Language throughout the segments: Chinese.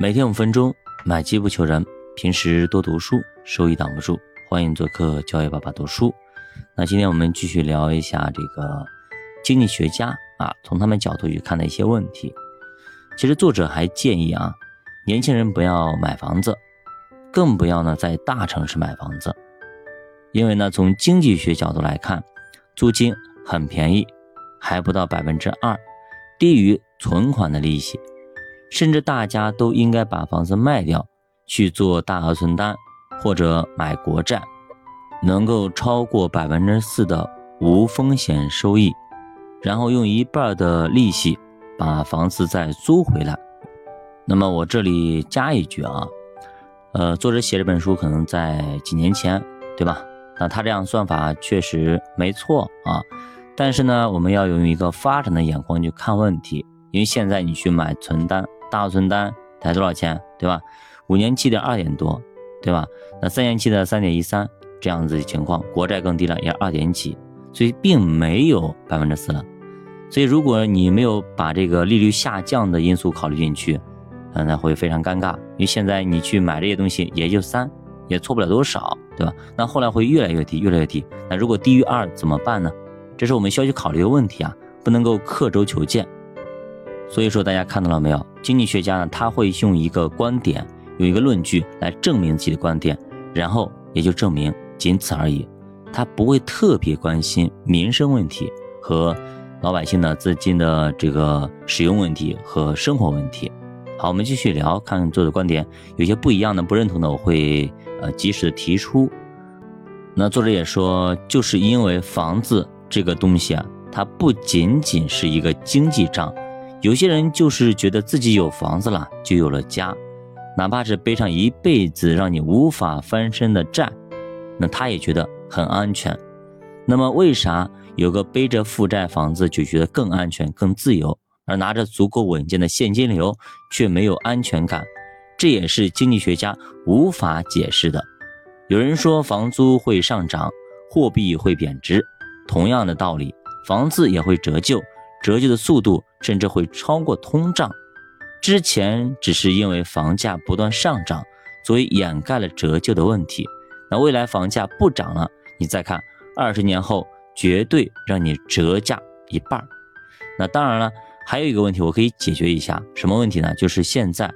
每天五分钟，买机不求人。平时多读书，收益挡不住。欢迎做客教育爸爸读书。那今天我们继续聊一下这个经济学家啊，从他们角度去看的一些问题。其实作者还建议啊，年轻人不要买房子，更不要呢在大城市买房子，因为呢从经济学角度来看，租金很便宜，还不到百分之二，低于存款的利息。甚至大家都应该把房子卖掉，去做大额存单或者买国债，能够超过百分之四的无风险收益，然后用一半的利息把房子再租回来。那么我这里加一句啊，呃，作者写这本书可能在几年前，对吧？那他这样算法确实没错啊，但是呢，我们要用一个发展的眼光去看问题，因为现在你去买存单。大存单才多少钱，对吧？五年期的二点多，对吧？那三年期的三点一三这样子的情况，国债更低了，也二点几，所以并没有百分之四了。所以如果你没有把这个利率下降的因素考虑进去，嗯那会非常尴尬。因为现在你去买这些东西也就三，也错不了多少，对吧？那后来会越来越低，越来越低。那如果低于二怎么办呢？这是我们需要去考虑的问题啊，不能够刻舟求剑。所以说，大家看到了没有？经济学家呢，他会用一个观点，用一个论据来证明自己的观点，然后也就证明仅此而已。他不会特别关心民生问题和老百姓的资金的这个使用问题和生活问题。好，我们继续聊，看看作者观点有些不一样的、不认同的，我会呃及时的提出。那作者也说，就是因为房子这个东西啊，它不仅仅是一个经济账。有些人就是觉得自己有房子了，就有了家，哪怕是背上一辈子让你无法翻身的债，那他也觉得很安全。那么，为啥有个背着负债房子就觉得更安全、更自由，而拿着足够稳健的现金流却没有安全感？这也是经济学家无法解释的。有人说房租会上涨，货币会贬值，同样的道理，房子也会折旧。折旧的速度甚至会超过通胀，之前只是因为房价不断上涨，所以掩盖了折旧的问题。那未来房价不涨了，你再看二十年后，绝对让你折价一半。那当然了，还有一个问题我可以解决一下，什么问题呢？就是现在，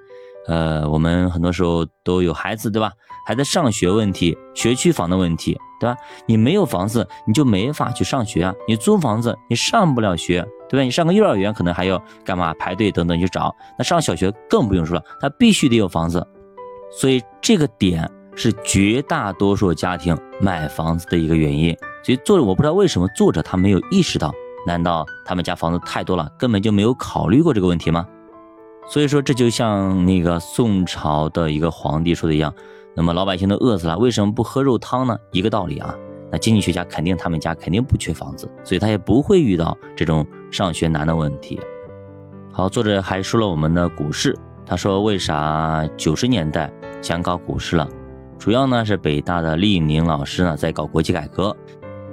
呃，我们很多时候都有孩子，对吧？孩子上学问题，学区房的问题。对吧？你没有房子，你就没法去上学啊。你租房子，你上不了学，对吧？你上个幼儿园可能还要干嘛排队等等去找。那上小学更不用说了，他必须得有房子。所以这个点是绝大多数家庭买房子的一个原因。所以作者我不知道为什么作者他没有意识到，难道他们家房子太多了，根本就没有考虑过这个问题吗？所以说这就像那个宋朝的一个皇帝说的一样。那么老百姓都饿死了，为什么不喝肉汤呢？一个道理啊。那经济学家肯定他们家肯定不缺房子，所以他也不会遇到这种上学难的问题。好，作者还说了我们的股市，他说为啥九十年代想搞股市了？主要呢是北大的厉宁老师呢在搞国企改革，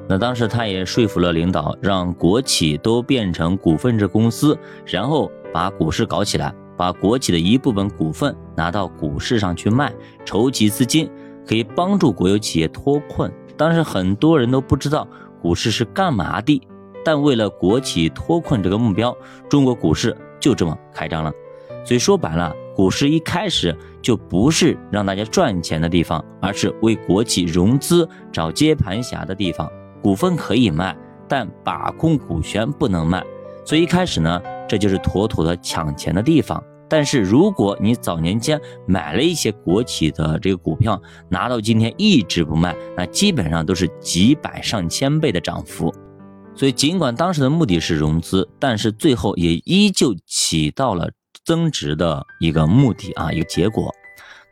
那当时他也说服了领导，让国企都变成股份制公司，然后把股市搞起来。把国企的一部分股份拿到股市上去卖，筹集资金，可以帮助国有企业脱困。当时很多人都不知道股市是干嘛的，但为了国企脱困这个目标，中国股市就这么开张了。所以说白了，股市一开始就不是让大家赚钱的地方，而是为国企融资、找接盘侠的地方。股份可以卖，但把控股权不能卖。所以一开始呢，这就是妥妥的抢钱的地方。但是如果你早年间买了一些国企的这个股票，拿到今天一直不卖，那基本上都是几百上千倍的涨幅。所以尽管当时的目的是融资，但是最后也依旧起到了增值的一个目的啊，一个结果。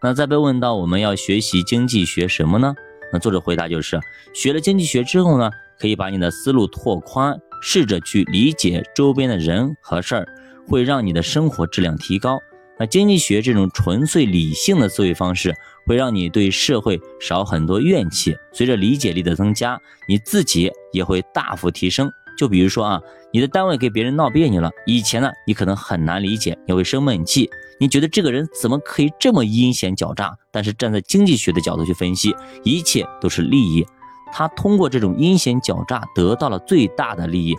那再被问到我们要学习经济学什么呢？那作者回答就是，学了经济学之后呢，可以把你的思路拓宽，试着去理解周边的人和事儿。会让你的生活质量提高。那经济学这种纯粹理性的思维方式，会让你对社会少很多怨气。随着理解力的增加，你自己也会大幅提升。就比如说啊，你的单位给别人闹别扭了，以前呢，你可能很难理解，你会生闷气。你觉得这个人怎么可以这么阴险狡诈？但是站在经济学的角度去分析，一切都是利益。他通过这种阴险狡诈得到了最大的利益，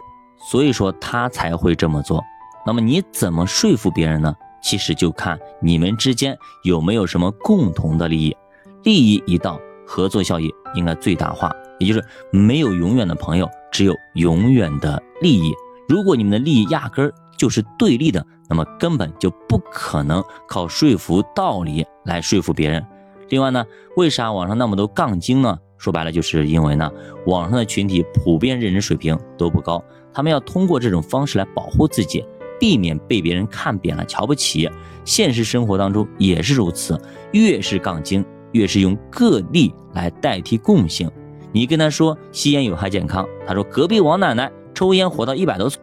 所以说他才会这么做。那么你怎么说服别人呢？其实就看你们之间有没有什么共同的利益。利益一到，合作效益应该最大化。也就是没有永远的朋友，只有永远的利益。如果你们的利益压根儿就是对立的，那么根本就不可能靠说服道理来说服别人。另外呢，为啥网上那么多杠精呢？说白了，就是因为呢，网上的群体普遍认知水平都不高，他们要通过这种方式来保护自己，避免被别人看扁了、瞧不起。现实生活当中也是如此，越是杠精，越是用个例来代替共性。你跟他说吸烟有害健康，他说隔壁王奶奶抽烟活到一百多岁，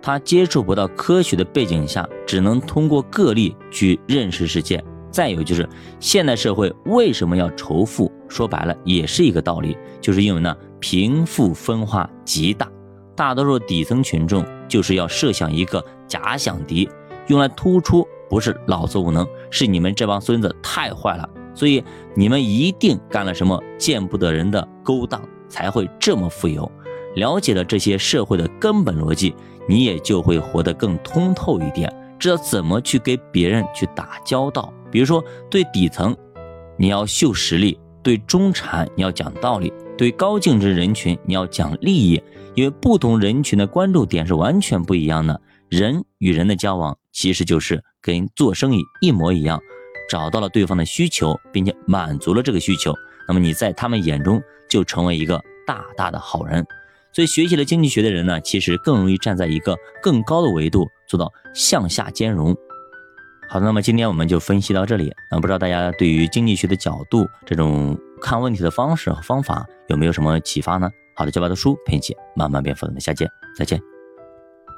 他接触不到科学的背景下，只能通过个例去认识世界。再有就是现代社会为什么要仇富？说白了也是一个道理，就是因为呢贫富分化极大，大多数底层群众就是要设想一个假想敌，用来突出不是老子无能，是你们这帮孙子太坏了。所以你们一定干了什么见不得人的勾当，才会这么富有。了解了这些社会的根本逻辑，你也就会活得更通透一点，知道怎么去跟别人去打交道。比如说，对底层你要秀实力，对中产你要讲道理，对高净值人群你要讲利益，因为不同人群的关注点是完全不一样的。人与人的交往其实就是跟做生意一模一样。找到了对方的需求，并且满足了这个需求，那么你在他们眼中就成为一个大大的好人。所以学习了经济学的人呢，其实更容易站在一个更高的维度做到向下兼容。好的，那么今天我们就分析到这里。那不知道大家对于经济学的角度，这种看问题的方式和方法有没有什么启发呢？好的，教爸的书陪你一起慢慢变富，我们下见再见。